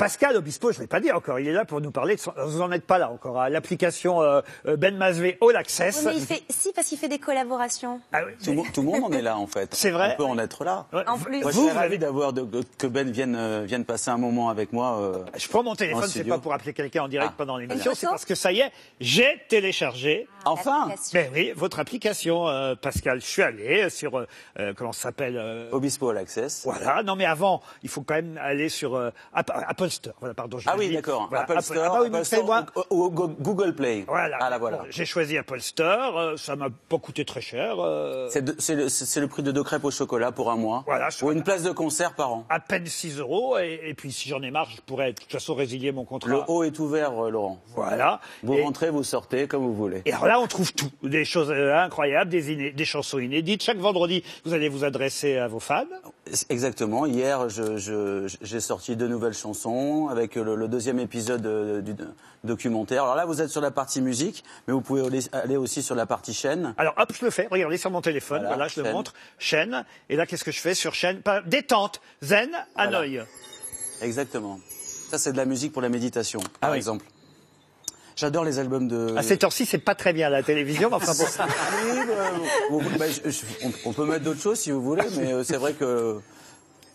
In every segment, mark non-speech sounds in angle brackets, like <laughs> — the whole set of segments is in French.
Pascal Obispo, je ne l'ai pas dit encore, il est là pour nous parler. De son... Vous n'en êtes pas là encore. à L'application euh, euh, Ben Mazvé All Access. Oui, mais il fait, si, parce qu'il fait des collaborations. Ah oui, Tout, le monde- tout le monde en est là en fait. C'est vrai On peut en être là. Ouais. En plus. Moi, je Vous, suis vous ravi d'avoir de- que Ben vienne, euh, vienne passer un moment avec moi. euh, Je prends mon téléphone, c'est pas pour appeler quelqu'un en direct Ah. pendant l'émission, c'est parce que ça y est, j'ai téléchargé. Enfin. Mais oui, votre application, euh, Pascal. Je suis allé sur euh, euh, comment ça s'appelle euh, Obispo All Access. Voilà. Non, mais avant, il faut quand même aller sur euh, App- Apple Store. Voilà, pardon. je Ah oui, d'accord. Voilà, Apple Store, Ah oui, Apple mais Store fais-moi- ou, ou- ou Google Play. Voilà. Ah là voilà. Bon, J'ai choisi Apple Store. euh, ça m'a pas coûté très cher. euh, C'est le, prix de deux crêpes au chocolat pour un mois. Voilà, Ou une place de concert par an. à peine 6 euros. Et, et puis, si j'en ai marre, je pourrais de toute façon résilier mon contrat. Le haut est ouvert, euh, Laurent. Voilà. Vous Et- rentrez, vous sortez comme vous voulez. Et alors là, on trouve tout. Des choses euh, incroyables, des, iné- des chansons inédites. Chaque vendredi, vous allez vous adresser à vos fans. Exactement. Hier, j'ai sorti deux nouvelles chansons avec le, le deuxième épisode euh, du documentaire. Alors là, vous êtes sur la partie musique, mais vous pouvez aller- aussi sur la partie chaîne. Alors hop, je le fais. Regardez sur mon téléphone. Voilà, Voilà, je le montre. Chaîne. Et là, qu'est-ce que je fais sur chaîne? Détente. Zen, Voilà. Hanoï. Exactement. Ça, c'est de la musique pour la méditation, par Ah oui. exemple. J'adore les albums de. À cette heure-ci, c'est pas très bien la télévision, mais enfin bon. <laughs> Oui, bah, vous- bah, je- je- on, on peut mettre d'autres choses si vous voulez, mais euh, c'est vrai que.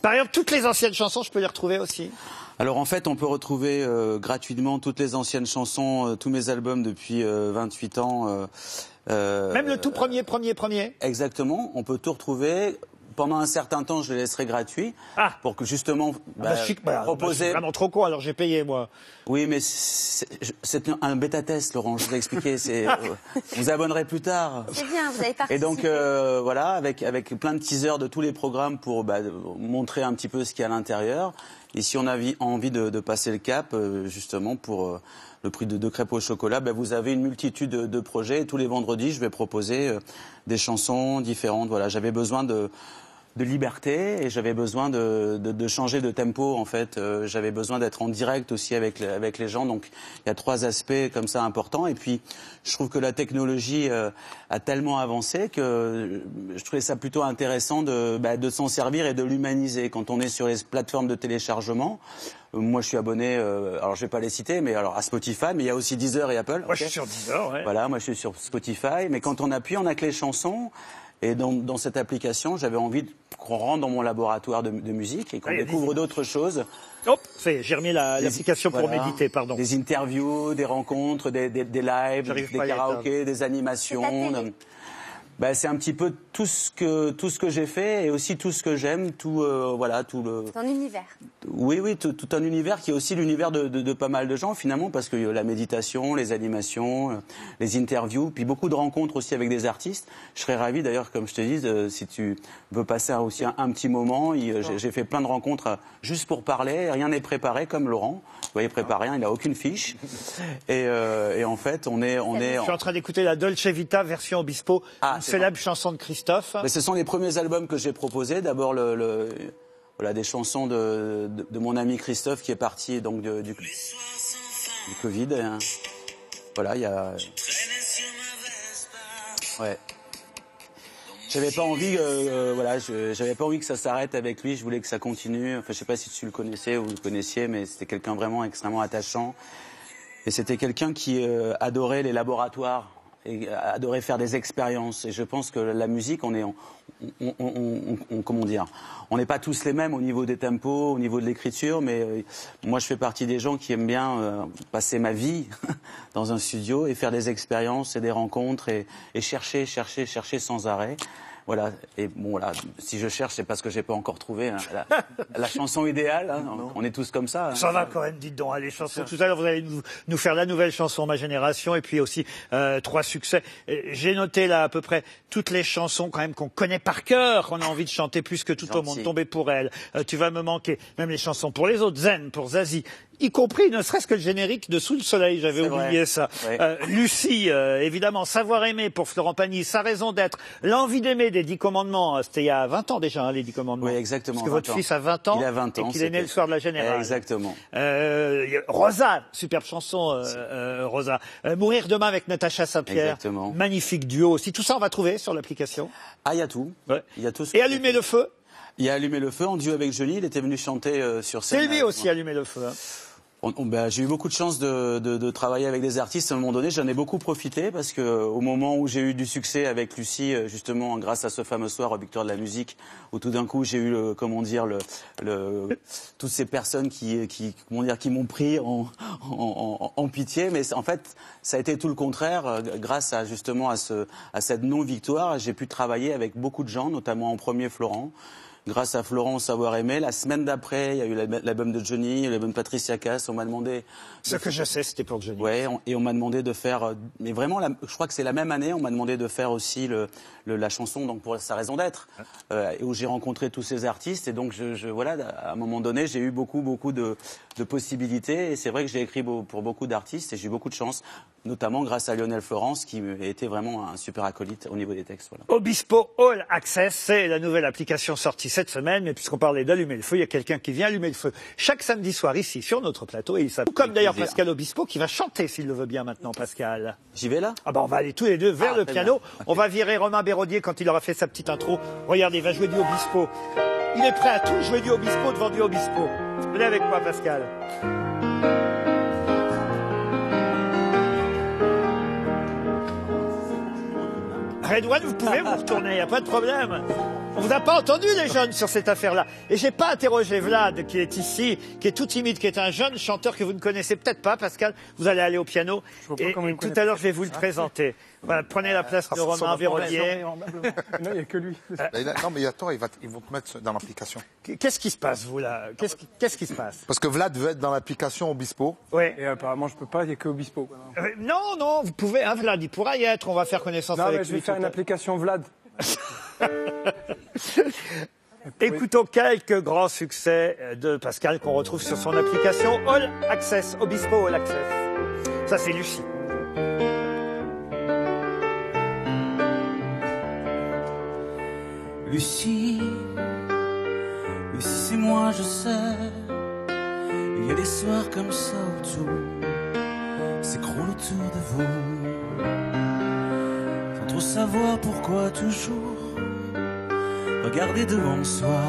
Par exemple, toutes les anciennes chansons, je peux les retrouver aussi. Alors en fait, on peut retrouver euh, gratuitement toutes les anciennes chansons, euh, tous mes albums depuis euh, 28 ans. Même le tout premier, premier, premier. Exactement, on peut tout retrouver. Pendant un certain temps, je les laisserai gratuits Ah. pour que justement Ah bah, bah, je suis, bah, bah, je proposer. suis vraiment trop con, alors j'ai payé, moi. Oui, mais c'est c'est un- bêta test, Laurent. Je vous ai expliqué. C'est <laughs> euh, vous abonnerez plus tard. C'est bien, vous avez participé. Et donc euh, voilà, avec avec plein de teasers de tous les programmes pour bah, montrer un petit peu ce qu'il y a à l'intérieur. Et si on a envie, de, de passer le cap, euh, justement pour euh, le prix de deux crêpes au chocolat, bah, vous avez une multitude de, de projets. Et tous les vendredis, je vais proposer euh, des chansons différentes. Voilà, j'avais besoin de de liberté et j'avais besoin de, de, de changer de tempo en fait. Euh, j'avais besoin d'être en direct aussi avec avec les gens. Donc il y a trois aspects comme ça importants. Et puis je trouve que la technologie euh, a tellement avancé que euh, je trouvais ça plutôt intéressant de, bah, de s'en servir et de l'humaniser. Quand on est sur les plateformes de téléchargement, euh, moi je suis abonné, euh, alors je vais pas les citer, mais alors à Spotify, mais il y a aussi Deezer et Apple. Moi, je suis sur Deezer, ouais. voilà, moi je suis sur Spotify, mais quand on appuie, on a que les chansons. Et dans, dans cette application, j'avais envie qu'on rentre dans mon laboratoire de, de musique et qu'on Ah, découvre des- d'autres choses. Hop, c'est- j'ai remis la- Des- l'application pour voilà, méditer, pardon. Des interviews, des rencontres, des, des, des lives, des karaokés, des C'est animations. Ben, c'est un petit peu tout ce que tout ce que j'ai fait et aussi tout ce que j'aime, tout euh, voilà, tout le Ton univers. Oui, oui, tout, tout un univers qui est aussi l'univers de, de- de pas mal de gens finalement, parce que euh, la méditation, les animations, euh, les interviews, puis beaucoup de rencontres aussi avec des artistes. Je serais ravi d'ailleurs, comme je te dis, si tu veux passer aussi un, un petit moment. euh, J'ai fait plein de rencontres juste pour parler, rien n'est préparé comme Laurent. Vous voyez, prépare rien, il n'a aucune fiche. <laughs> Et, euh, et en fait, on est, on est. Je suis en train d'écouter la Dolce Vita version Obispo, Ah, une célèbre chanson de Christophe. Mais ce sont les premiers albums que j'ai proposés. D'abord, le, le- voilà, des chansons de, de, mon ami Christophe qui est parti donc du, du Covid. hein. Voilà, il y a. Ouais. J'avais pas envie, euh, euh, voilà, j'avais pas envie que ça s'arrête avec lui. Je voulais que ça continue. Enfin, je sais pas si tu le connaissais ou vous le connaissiez, mais c'était quelqu'un vraiment extrêmement attachant. Et c'était quelqu'un qui euh, adorait les laboratoires et adorait faire des expériences. Et je pense que la musique, on est, on, on, on- on- comment dire, on n'est pas tous les mêmes au niveau des tempos, au niveau de l'écriture, mais euh, moi je fais partie des gens qui aiment bien euh, passer ma vie <laughs> dans un studio et faire des expériences et des rencontres et, et chercher, chercher, chercher sans arrêt. Voilà. Et bon, voilà. Si je cherche, c'est parce que j'ai pas encore trouvé hein, la, la chanson idéale. hein. On est tous comme ça. hein. Ça va quand même, dites donc, hein, les chansons. Tout à l'heure, vous allez nous, nous faire la nouvelle chanson Ma Génération et puis aussi euh, trois succès. J'ai noté là à peu près toutes les chansons quand même qu'on connaît par cœur, qu'on a envie de chanter plus que tout au monde. Tomber pour elle, Euh, tu vas me manquer. Même les chansons pour les autres, Zen, pour Zazie. Y compris, ne serait-ce que le générique de Sous le Soleil, j'avais oublié vrai. ça. Euh, Lucie, euh, évidemment, Savoir aimer pour Florent Pagny, Sa raison d'être, L'envie d'aimer des Dix Commandements, euh, c'était il y a 20 ans déjà, hein, les Dix Commandements. Oui, exactement, Parce que 20 votre ans. fils a 20 ans, Il a 20 ans, et qu'il est né le soir de la Générale. Exactement. Euh, Rosa, superbe chanson, Rosa. Mourir demain avec Natacha Saint-Pierre. Exactement. Magnifique duo aussi. Tout ça, on va trouver sur l'application. Ah, il y a tout. Ouais. Il y a tout. ce Et allumer le feu. Il a Allumé le feu en duo avec Johnny. Il était venu chanter euh, sur scène. C'est lui euh, aussi allumer le feu. hein. Bah, j'ai eu beaucoup de chance de, de- de travailler avec des artistes à un moment donné. J'en ai beaucoup profité parce que au moment où j'ai eu du succès avec Lucie, euh, justement grâce à ce fameux soir au Victoire de la musique, où tout d'un coup j'ai eu, le, comment dire, le, le- toutes ces personnes qui, qui, comment dire, qui m'ont pris en, en, en- en pitié. Mais en fait, ça a été tout le contraire. euh, Grâce à justement à, ce, à cette non-victoire, j'ai pu travailler avec beaucoup de gens, notamment en premier Florent grâce à Florent Savoir Aimé. La semaine d'après, il y a eu l'alb- l'album de Johnny, l'album de Patricia Cass. On m'a demandé. Ce que je sais, c'était pour Johnny. Ouais, on- et on m'a demandé de faire. euh, Mais vraiment, la- je crois que c'est la même année. On m'a demandé de faire aussi le, le- la chanson donc pour sa raison d'être, euh, où j'ai rencontré tous ces artistes. Et donc, je, je- voilà, à un moment donné, j'ai eu beaucoup, beaucoup de, de possibilités. Et c'est vrai que j'ai écrit pour beaucoup d'artistes et j'ai eu beaucoup de chance, notamment grâce à Lionel Florence, qui été vraiment un super acolyte au niveau des textes. Voilà. Obispo All Access, c'est la nouvelle application sortie cette semaine. Mais puisqu'on parlait d'allumer le feu, il y a quelqu'un qui vient allumer le feu chaque samedi soir ici sur notre plateau. Et il s'appelle, comme d'ailleurs. Pascal Obispo, qui va chanter s'il le veut bien maintenant, Pascal. J'y vais là? Ah ben on va aller tous les deux vers Ah, le piano. On va virer Romain Béraudier quand il aura fait sa petite intro. Regardez, il va jouer du Obispo. Il est prêt à tout jouer du Obispo devant du Obispo. Venez avec moi, Pascal. Redouane, vous pouvez vous retourner, il n'y a pas de problème. On vous a pas entendu, les jeunes, sur cette affaire-là. Et j'ai pas interrogé Vlad, qui est ici, qui est tout timide, qui est un jeune chanteur que vous ne connaissez peut-être pas, Pascal. Vous allez aller au piano. vois pas Et tout à l'heure, je vais vous le présenter. Voilà, prenez la place de Romain Vérodier. Non, il n'y a que lui. A- non, mais attends, ils, va- ils vont te mettre dans l'application. Qu'est-ce qui se passe, vous, là? Qu'est-ce qui, qu'est-ce qui se passe? Parce que Vlad veut être dans l'application Obispo. Oui. Et apparemment, je peux pas, il n'y a que Obispo. Euh, non, non, vous pouvez, hein, Vlad, il pourra y être. On va faire connaissance Non, avec mais je vais lui. faire tout une à- application Vlad. <laughs> <laughs> Écoutons quelques grands succès de Pascal qu'on retrouve sur son application All Access, Obispo All Access. Ça, c'est Lucie. Lucie, Lucie c'est moi je sais. Il y a des soirs comme ça où tout s'écroule autour de vous. Sans trop savoir pourquoi toujours regarder devant soi.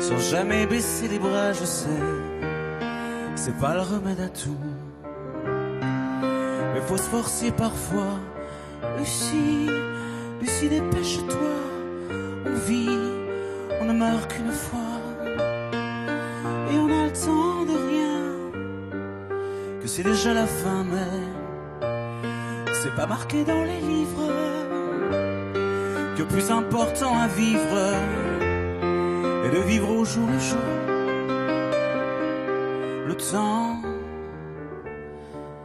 Sans jamais baisser les bras, je sais. C'est pas le remède à tout. Mais faut se forcer parfois. Lucie, Lucie, dépêche-toi. On vit, on ne meurt qu'une fois. Et on a le temps de rien. Que c'est déjà la fin, mais c'est pas marqué dans les livres. Que plus important à vivre est de vivre au jour le jour. Le temps,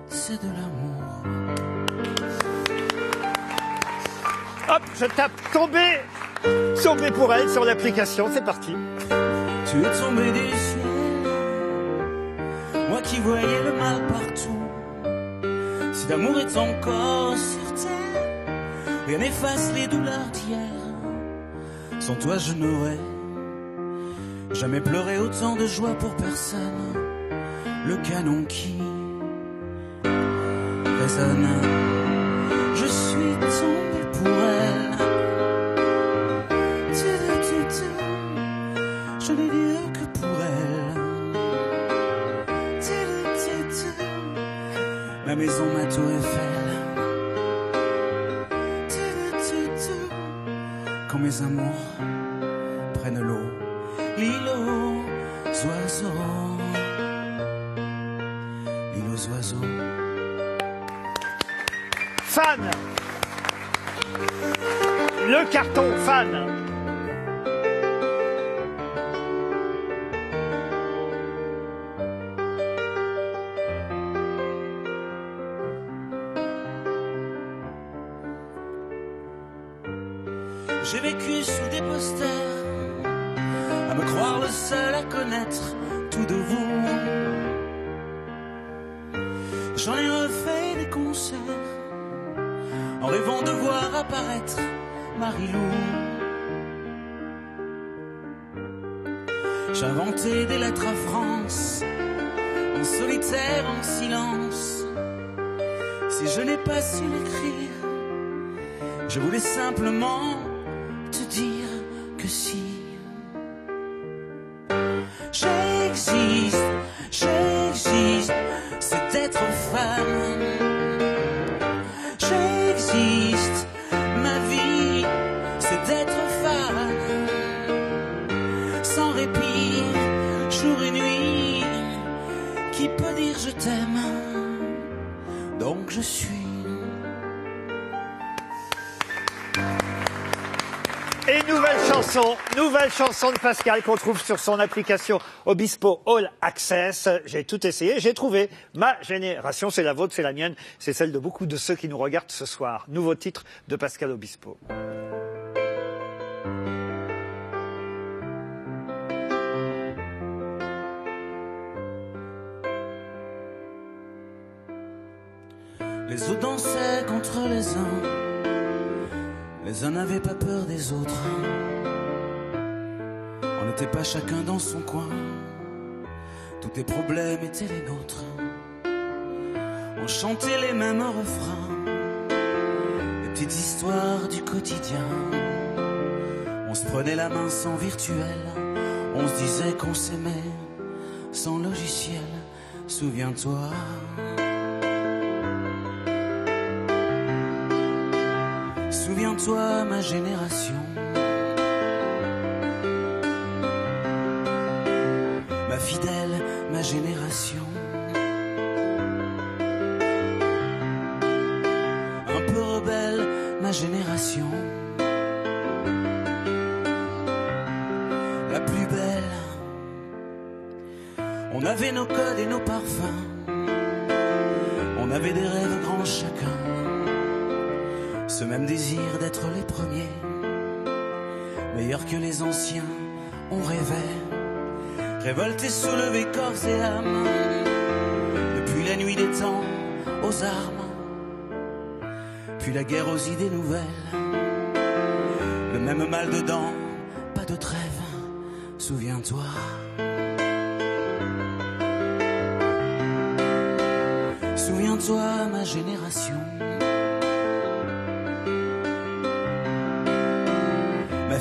c'est de l'amour. Hop, je tape tomber, tomber pour elle sur l'application. C'est parti. Tu es tombé du ciel, moi qui voyais le mal partout. Si l'amour est encore rien n'efface les douleurs d'hier. Sans toi, je n'aurais jamais pleuré autant de joie pour personne. Le canon qui résonne, l'île aux oiseaux. L'île aux oiseaux. Fan. Le carton fan. J'ai vécu sous des posters, me croire le seul à connaître tout de vous. J'en ai refait des concerts, en rêvant de voir apparaître Marilou. J'ai inventé des lettres à France, en solitaire, en silence. Si je n'ai pas su l'écrire, je voulais simplement te dire que si J'existe, j'existe, c'est être femme. J'existe, ma vie, c'est d'être femme. Sans répit, jour et nuit, qui peut dire je t'aime? Donc je suis. Nouvelle chanson, nouvelle chanson de Pascal qu'on trouve sur son application Obispo All Access. J'ai tout essayé, j'ai trouvé ma génération, c'est la vôtre, c'est la mienne, c'est celle de beaucoup de ceux qui nous regardent ce soir. Nouveau titre de Pascal Obispo. Les eaux dansaient contre les uns. Les uns n'avaient pas peur des autres. On n'était pas chacun dans son coin. Tous tes problèmes étaient les nôtres. On chantait les mêmes refrains. Les petites histoires du quotidien. On se prenait la main sans virtuel. On se disait qu'on s'aimait sans logiciel. Souviens-toi. Souviens-toi, ma génération. Ma fidèle, ma génération. Un peu rebelle, ma génération. La plus belle. On avait nos codes et nos parfums. On avait des rêves grands chacun ce même désir d'être les premiers, meilleurs que les anciens, on rêvait, révoltés, soulevés corps et âme, depuis la nuit des temps aux armes, puis la guerre aux idées nouvelles, le même mal dedans, pas de trêve, souviens-toi. Souviens-toi, ma génération.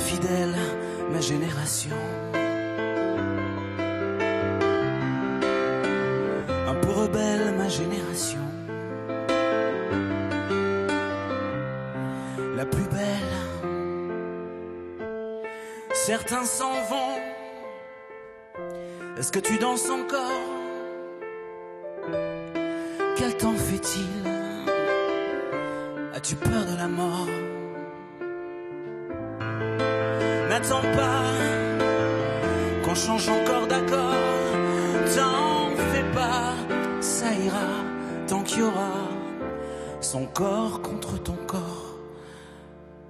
Fidèle, ma génération. Un peu rebelle, ma génération. La plus belle. Certains s'en vont. Est-ce que tu danses encore? Quel temps fait-il? As-tu peur de la mort? N'attends pas qu'on change encore d'accord. T'en fais pas, ça ira tant qu'il y aura son corps contre ton corps.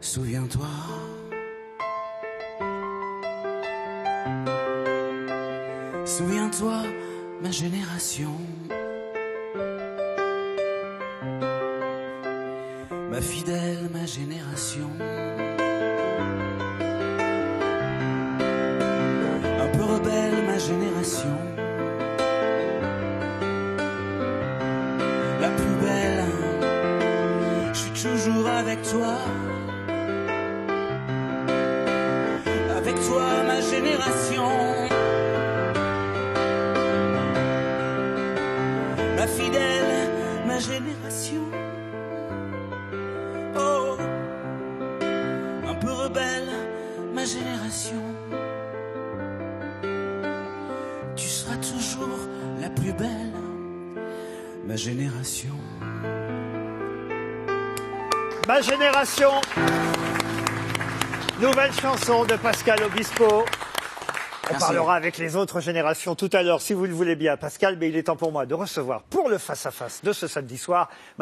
Souviens-toi. Souviens-toi, ma génération. Ma fidèle, ma génération. La plus belle, je suis toujours avec toi. Ma génération. Ma génération. Nouvelle chanson de Pascal Obispo. On Merci. parlera avec les autres générations tout à l'heure, si vous le voulez bien, Pascal, mais il est temps pour moi de recevoir pour le face-à-face de ce samedi soir